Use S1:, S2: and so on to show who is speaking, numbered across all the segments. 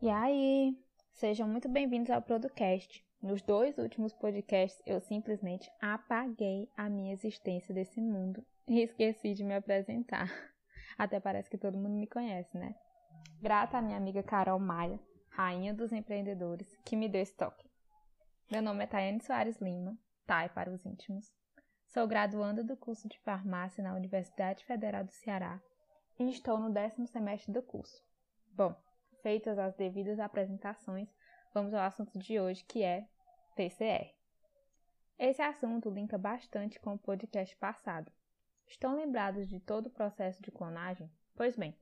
S1: E aí, sejam muito bem-vindos ao Producast. Nos dois últimos podcasts, eu simplesmente apaguei a minha existência desse mundo e esqueci de me apresentar. Até parece que todo mundo me conhece, né? Grata à minha amiga Carol Maia, rainha dos empreendedores, que me deu esse toque. Meu nome é Tayane Soares Lima, Thay para os íntimos. Sou graduanda do curso de farmácia na Universidade Federal do Ceará e estou no décimo semestre do curso. Bom, feitas as devidas apresentações, vamos ao assunto de hoje, que é PCR. Esse assunto linka bastante com o podcast passado. Estão lembrados de todo o processo de clonagem? Pois bem,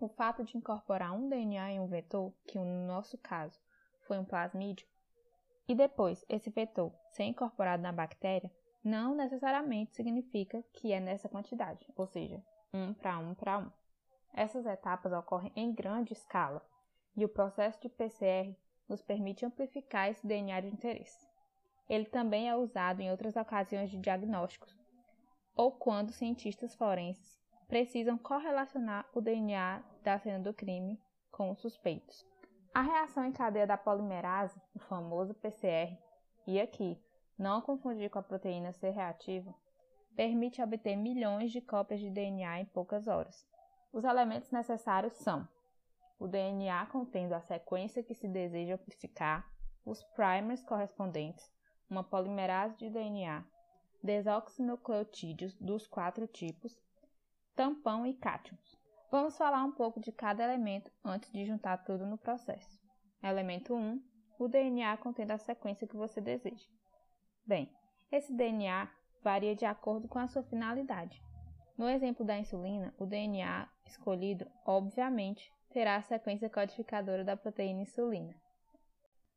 S1: o fato de incorporar um DNA em um vetor, que no nosso caso foi um plasmídio, e depois esse vetor ser incorporado na bactéria, não necessariamente significa que é nessa quantidade, ou seja, 1 para 1 para 1. Essas etapas ocorrem em grande escala e o processo de PCR nos permite amplificar esse DNA de interesse. Ele também é usado em outras ocasiões de diagnósticos, ou quando cientistas forenses precisam correlacionar o DNA da cena do crime com os suspeitos. A reação em cadeia da polimerase, o famoso PCR, e aqui não confundir com a proteína C reativa, permite obter milhões de cópias de DNA em poucas horas. Os elementos necessários são o DNA contendo a sequência que se deseja amplificar, os primers correspondentes, uma polimerase de DNA, desoxinucleotídeos dos quatro tipos, tampão e cátions. Vamos falar um pouco de cada elemento antes de juntar tudo no processo. Elemento 1, o DNA contendo a sequência que você deseja. Bem, esse DNA varia de acordo com a sua finalidade. No exemplo da insulina, o DNA escolhido, obviamente, terá a sequência codificadora da proteína insulina.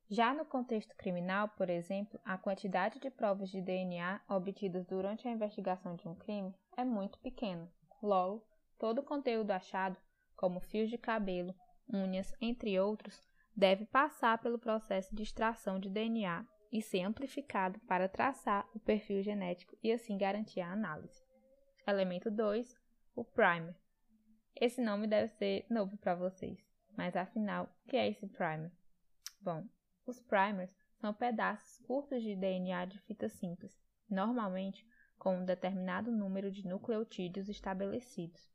S1: Já no contexto criminal, por exemplo, a quantidade de provas de DNA obtidas durante a investigação de um crime é muito pequena. Logo, todo o conteúdo achado, como fios de cabelo, unhas, entre outros, deve passar pelo processo de extração de DNA e ser amplificado para traçar o perfil genético e assim garantir a análise. Elemento 2, o primer. Esse nome deve ser novo para vocês, mas afinal, o que é esse primer? Bom, os primers são pedaços curtos de DNA de fita simples, normalmente com um determinado número de nucleotídeos estabelecidos.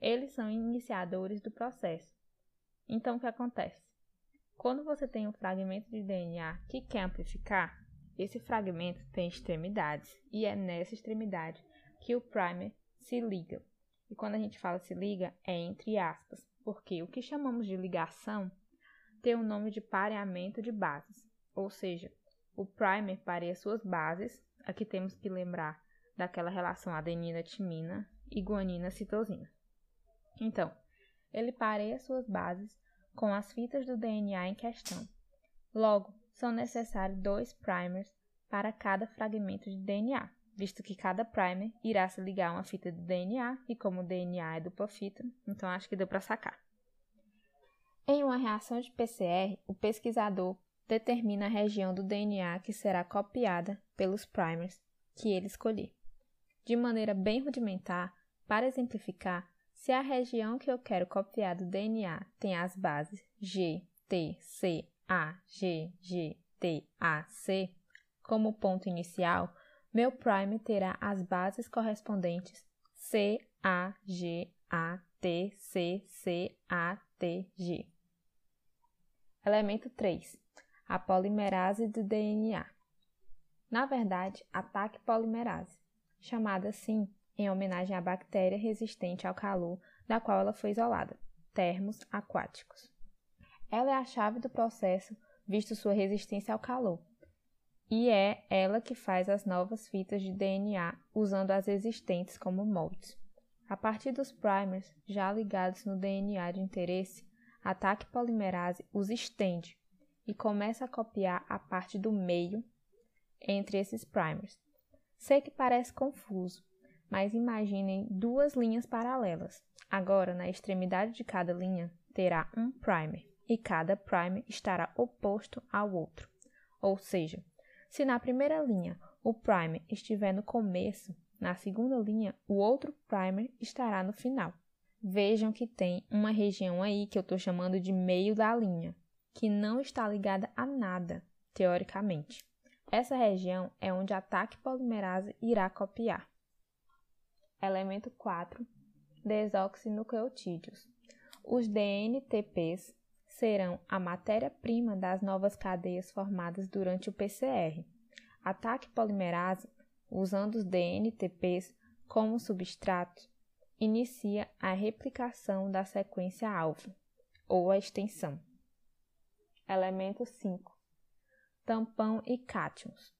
S1: Eles são iniciadores do processo. Então, o que acontece? Quando você tem um fragmento de DNA que quer amplificar, esse fragmento tem extremidades e é nessa extremidade que o primer se liga. E quando a gente fala se liga, é entre aspas, porque o que chamamos de ligação tem o nome de pareamento de bases, ou seja, o primer pareia suas bases, aqui temos que lembrar daquela relação adenina-timina e guanina-citosina. Então, ele pareia suas bases com as fitas do DNA em questão. Logo, são necessários dois primers para cada fragmento de DNA, visto que cada primer irá se ligar a uma fita de DNA e como o DNA é dupla fita, então acho que deu para sacar. Em uma reação de PCR, o pesquisador determina a região do DNA que será copiada pelos primers que ele escolher. De maneira bem rudimentar, para exemplificar, se a região que eu quero copiar do DNA tem as bases G, T, C, A, G, G, T, A, C como ponto inicial, meu prime terá as bases correspondentes C, A, G, A, T, C, C, A, T, G. Elemento 3. A polimerase do DNA. Na verdade, ataque polimerase, chamada assim em homenagem à bactéria resistente ao calor da qual ela foi isolada, termos aquáticos. Ela é a chave do processo, visto sua resistência ao calor, e é ela que faz as novas fitas de DNA usando as existentes como moldes. A partir dos primers já ligados no DNA de interesse, a ataque polimerase os estende e começa a copiar a parte do meio entre esses primers. Sei que parece confuso, mas imaginem duas linhas paralelas. Agora, na extremidade de cada linha, terá um primer, e cada primer estará oposto ao outro. Ou seja, se na primeira linha o primer estiver no começo, na segunda linha o outro primer estará no final. vejam que tem uma região aí que eu estou chamando de meio da linha, que não está ligada a nada, teoricamente. Essa região é onde a TAC polimerase irá copiar. Elemento 4. Desoxinucleotídeos. Os DNTPs serão a matéria-prima das novas cadeias formadas durante o PCR. A TAC polimerase, usando os DNTPs como substrato, inicia a replicação da sequência alvo, ou a extensão. Elemento 5 tampão e cátions.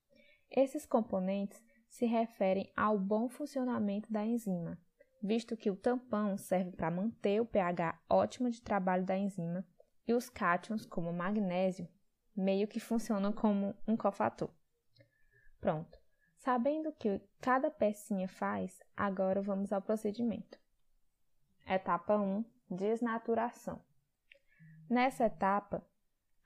S1: Esses componentes se referem ao bom funcionamento da enzima, visto que o tampão serve para manter o pH ótimo de trabalho da enzima e os cátions, como o magnésio, meio que funcionam como um cofator. Pronto. Sabendo o que cada pecinha faz, agora vamos ao procedimento. Etapa 1: Desnaturação. Nessa etapa,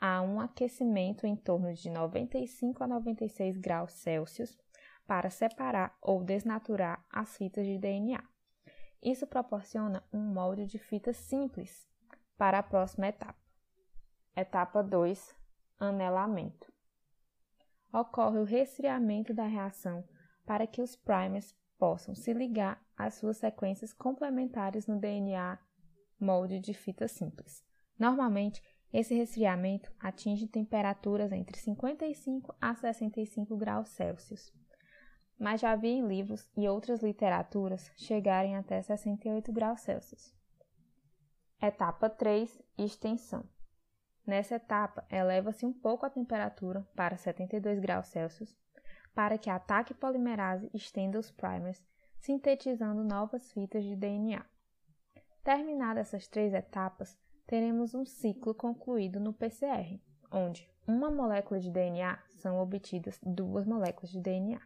S1: há um aquecimento em torno de 95 a 96 graus Celsius para separar ou desnaturar as fitas de DNA. Isso proporciona um molde de fita simples para a próxima etapa. Etapa 2: Anelamento. Ocorre o resfriamento da reação para que os primers possam se ligar às suas sequências complementares no DNA molde de fita simples. Normalmente, esse resfriamento atinge temperaturas entre 55 a 65 graus Celsius, mas já vi em livros e outras literaturas chegarem até 68 graus Celsius. Etapa 3 Extensão. Nessa etapa, eleva-se um pouco a temperatura para 72 graus Celsius para que a ataque polimerase estenda os primers, sintetizando novas fitas de DNA. Terminadas essas três etapas, teremos um ciclo concluído no PCR, onde uma molécula de DNA são obtidas duas moléculas de DNA.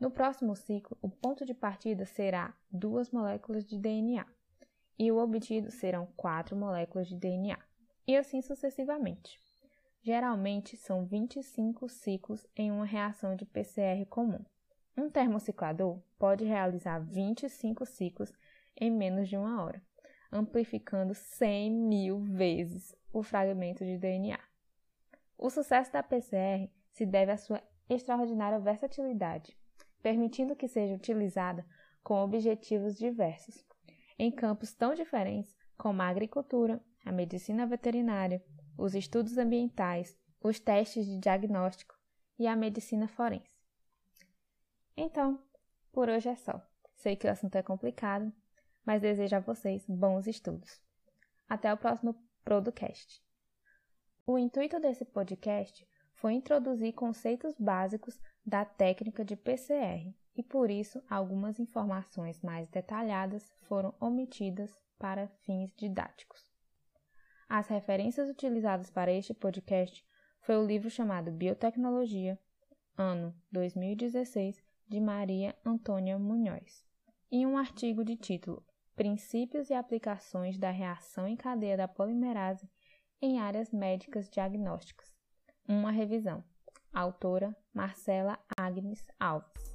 S1: No próximo ciclo, o ponto de partida será duas moléculas de DNA e o obtido serão quatro moléculas de DNA, e assim sucessivamente. Geralmente são 25 ciclos em uma reação de PCR comum. Um termociclador pode realizar 25 ciclos em menos de uma hora amplificando 100 mil vezes o fragmento de DNA. O sucesso da PCR se deve à sua extraordinária versatilidade, permitindo que seja utilizada com objetivos diversos, em campos tão diferentes como a agricultura, a medicina veterinária, os estudos ambientais, os testes de diagnóstico e a medicina forense. Então, por hoje é só. Sei que o assunto é complicado, mas desejo a vocês bons estudos. Até o próximo Producast. O intuito desse podcast foi introduzir conceitos básicos da técnica de PCR e por isso algumas informações mais detalhadas foram omitidas para fins didáticos. As referências utilizadas para este podcast foi o livro chamado Biotecnologia, ano 2016, de Maria Antônia Munhoz, e um artigo de título Princípios e aplicações da reação em cadeia da polimerase em áreas médicas diagnósticas. Uma revisão. Autora Marcela Agnes Alves.